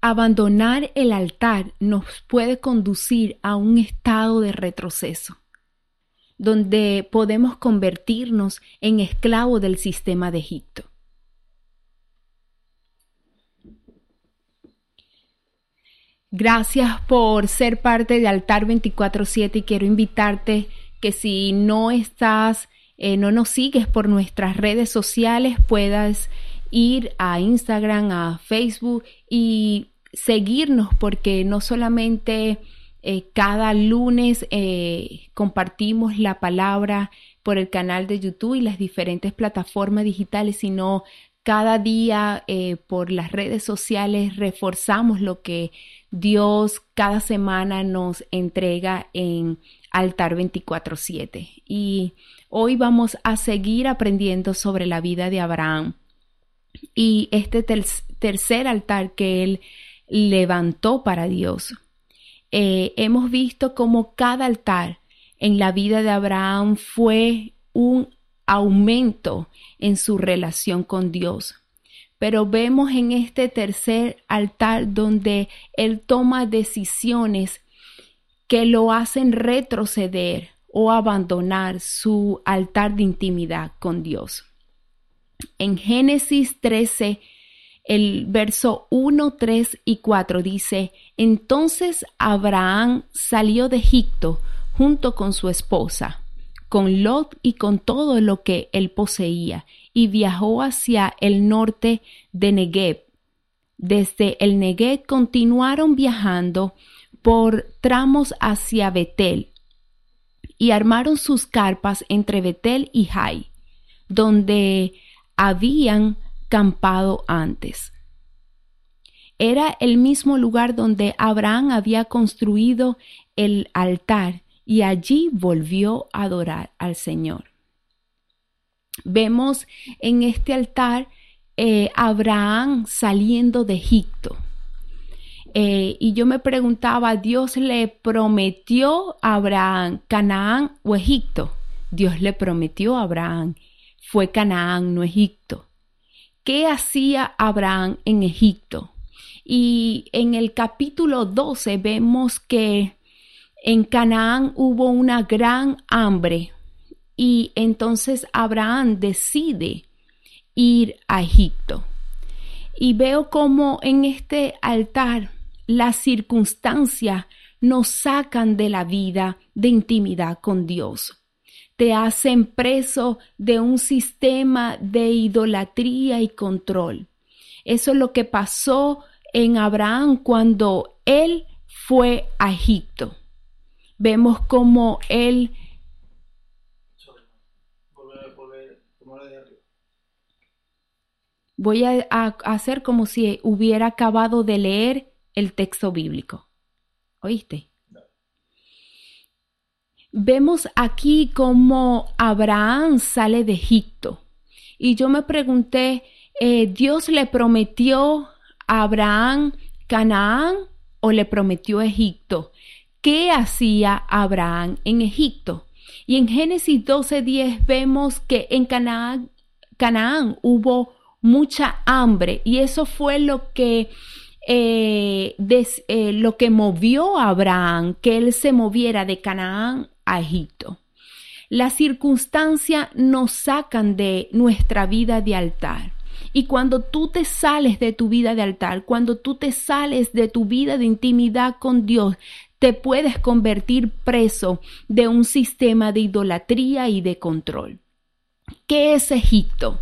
Abandonar el altar nos puede conducir a un estado de retroceso, donde podemos convertirnos en esclavos del sistema de Egipto. Gracias por ser parte de Altar 24/7 y quiero invitarte que si no estás, eh, no nos sigues por nuestras redes sociales, puedas ir a Instagram, a Facebook y seguirnos porque no solamente eh, cada lunes eh, compartimos la palabra por el canal de YouTube y las diferentes plataformas digitales, sino cada día por las redes sociales reforzamos lo que Dios cada semana nos entrega en altar 24/7. Y hoy vamos a seguir aprendiendo sobre la vida de Abraham y este tercer altar que él levantó para Dios. Eh, hemos visto cómo cada altar en la vida de Abraham fue un aumento en su relación con Dios pero vemos en este tercer altar donde Él toma decisiones que lo hacen retroceder o abandonar su altar de intimidad con Dios. En Génesis 13, el verso 1, 3 y 4 dice, entonces Abraham salió de Egipto junto con su esposa, con Lot y con todo lo que él poseía, y viajó hacia el norte de Negev. Desde el Negev continuaron viajando por tramos hacia Betel y armaron sus carpas entre Betel y Jai, donde habían campado antes. Era el mismo lugar donde Abraham había construido el altar y allí volvió a adorar al Señor vemos en este altar eh, Abraham saliendo de Egipto. Eh, y yo me preguntaba, ¿Dios le prometió a Abraham Canaán o Egipto? Dios le prometió a Abraham, fue Canaán, no Egipto. ¿Qué hacía Abraham en Egipto? Y en el capítulo 12 vemos que en Canaán hubo una gran hambre, y entonces Abraham decide ir a Egipto. Y veo como en este altar las circunstancias nos sacan de la vida de intimidad con Dios. Te hacen preso de un sistema de idolatría y control. Eso es lo que pasó en Abraham cuando él fue a Egipto. Vemos como él voy a, hacer como si hubiera acabado de leer el texto bíblico. ¿Oíste? Vemos aquí cómo Abraham sale de Egipto. Y yo me pregunté, eh, ¿Dios le prometió a Abraham Canaán o le prometió Egipto? ¿Qué hacía Abraham en Egipto? Y en Génesis 12:10 vemos que en Canaán, Canaán hubo mucha hambre y eso fue lo que eh, eh, lo que movió a Abraham que él se moviera de Canaán Egipto. Las circunstancias nos sacan de nuestra vida de altar. Y cuando tú te sales de tu vida de altar, cuando tú te sales de tu vida de intimidad con Dios, te puedes convertir preso de un sistema de idolatría y de control. ¿Qué es Egipto?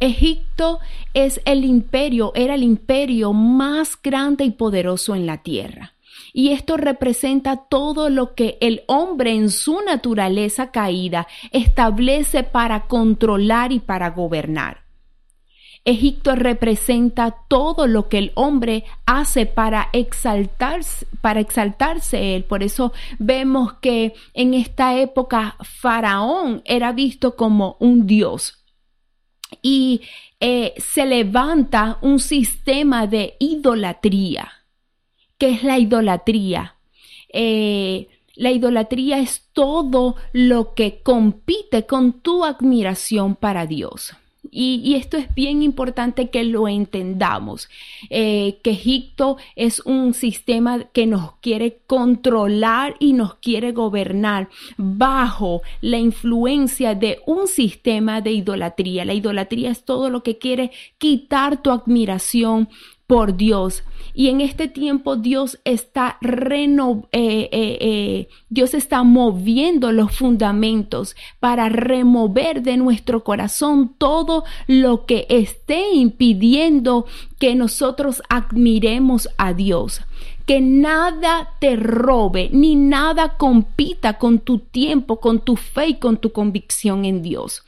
Egipto es el imperio, era el imperio más grande y poderoso en la tierra. Y esto representa todo lo que el hombre en su naturaleza caída establece para controlar y para gobernar. Egipto representa todo lo que el hombre hace para exaltarse, para exaltarse él. Por eso vemos que en esta época Faraón era visto como un dios. Y eh, se levanta un sistema de idolatría. ¿Qué es la idolatría? Eh, la idolatría es todo lo que compite con tu admiración para Dios. Y, esto es bien importante que lo entendamos, eh, que Egipto es un sistema que nos quiere controlar y nos quiere gobernar bajo la influencia de un sistema de idolatría. La idolatría es todo lo que quiere quitar tu admiración por Dios. Y en este tiempo Dios está reno, eh, eh, eh, Dios está moviendo los fundamentos para remover de nuestro corazón todo lo que esté impidiendo que nosotros admiremos a Dios. Que nada te robe, ni nada compita con tu tiempo, con tu fe y con tu convicción en Dios.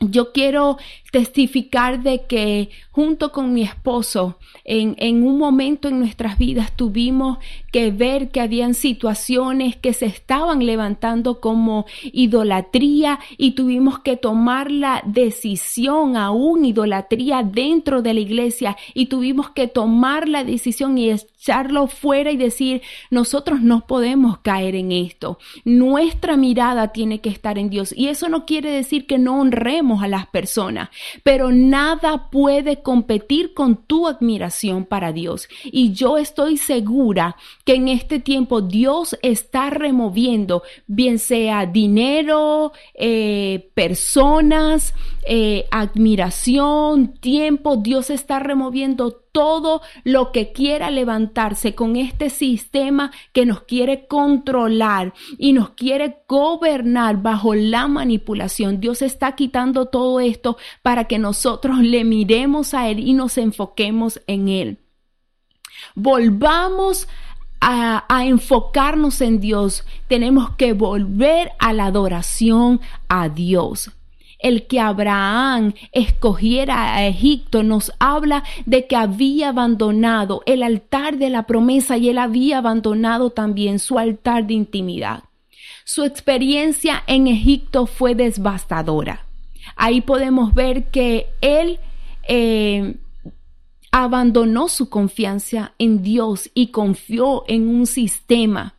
Yo quiero testificar de que junto con mi esposo en, en, un momento en nuestras vidas tuvimos que ver que habían situaciones que se estaban levantando como idolatría y tuvimos que tomar la decisión aún idolatría dentro de la iglesia y tuvimos que tomar la decisión y echarlo fuera y decir nosotros no podemos caer en esto. Nuestra mirada tiene que estar en Dios y eso no quiere decir que no honremos a las personas pero nada puede competir con tu admiración para Dios. Y yo estoy segura que en este tiempo Dios está removiendo, bien sea dinero, eh, personas, eh, admiración, tiempo, Dios está removiendo todo lo que quiera levantarse con este sistema que nos quiere controlar y nos quiere gobernar bajo la manipulación. Dios está quitando todo esto para que nosotros le miremos a Él y nos enfoquemos en Él. Volvamos a, enfocarnos en Dios, tenemos que volver a la adoración a Dios el que Abraham escogiera a Egipto nos habla de que había abandonado el altar de la promesa y él había abandonado también su altar de intimidad. Su experiencia en Egipto fue devastadora. Ahí podemos ver que él eh, abandonó su confianza en Dios y confió en un sistema.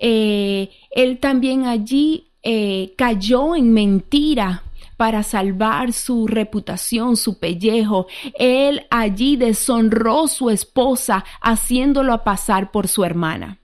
Eh, él también allí eh, cayó en mentira para salvar su reputación, su pellejo. Él allí deshonró su esposa haciéndolo pasar por su hermana.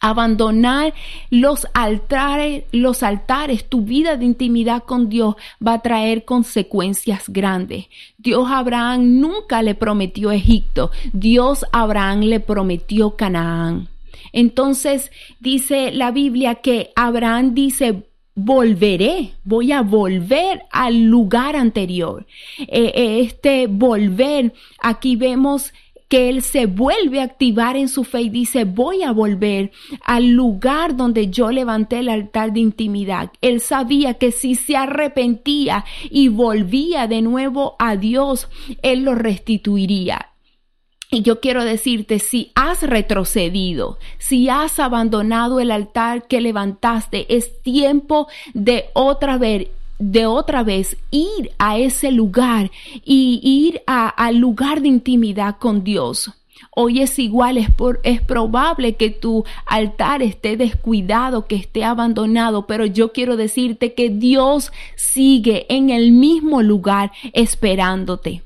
Abandonar los altares, los altares, tu vida de intimidad con Dios va a traer consecuencias grandes. Dios Abraham nunca le prometió Egipto, Dios Abraham le prometió Canaán. Entonces dice la Biblia que Abraham dice, volveré, voy a volver al lugar anterior. Eh, eh, este volver, aquí vemos que él se vuelve a activar en su fe y dice, voy a volver al lugar donde yo levanté el altar de intimidad. Él sabía que si se arrepentía y volvía de nuevo a Dios, él lo restituiría. Y yo quiero decirte, si has retrocedido, si has abandonado el altar que levantaste, es tiempo de otra vez de otra vez ir a ese lugar y ir al lugar de intimidad con Dios. Hoy es igual, es, es probable que tu altar esté descuidado, que esté abandonado, pero yo quiero decirte que Dios sigue en el mismo lugar esperándote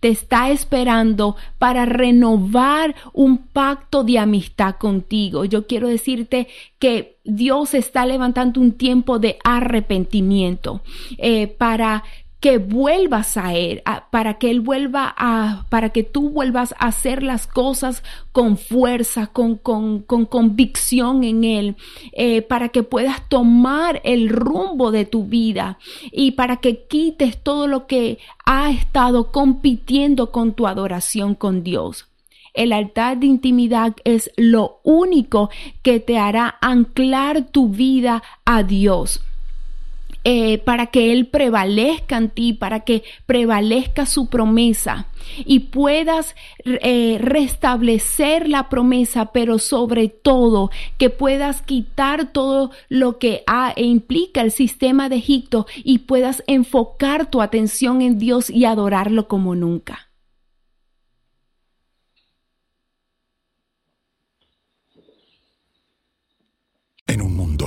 te está esperando para renovar un pacto de amistad contigo. Yo quiero decirte que Dios está levantando un tiempo de arrepentimiento eh, para que vuelvas a Él, para que Él vuelva a, para que tú vuelvas a hacer las cosas con fuerza, con, con, con convicción en Él, eh, para que puedas tomar el rumbo de tu vida y para que quites todo lo que ha estado compitiendo con tu adoración con Dios. El altar de intimidad es lo único que te hará anclar tu vida a Dios eh, para que Él prevalezca en ti, para que prevalezca su promesa y puedas eh, restablecer la promesa, pero sobre todo que puedas quitar todo lo que ha, e implica el sistema de Egipto y puedas enfocar tu atención en Dios y adorarlo como nunca. En un mundo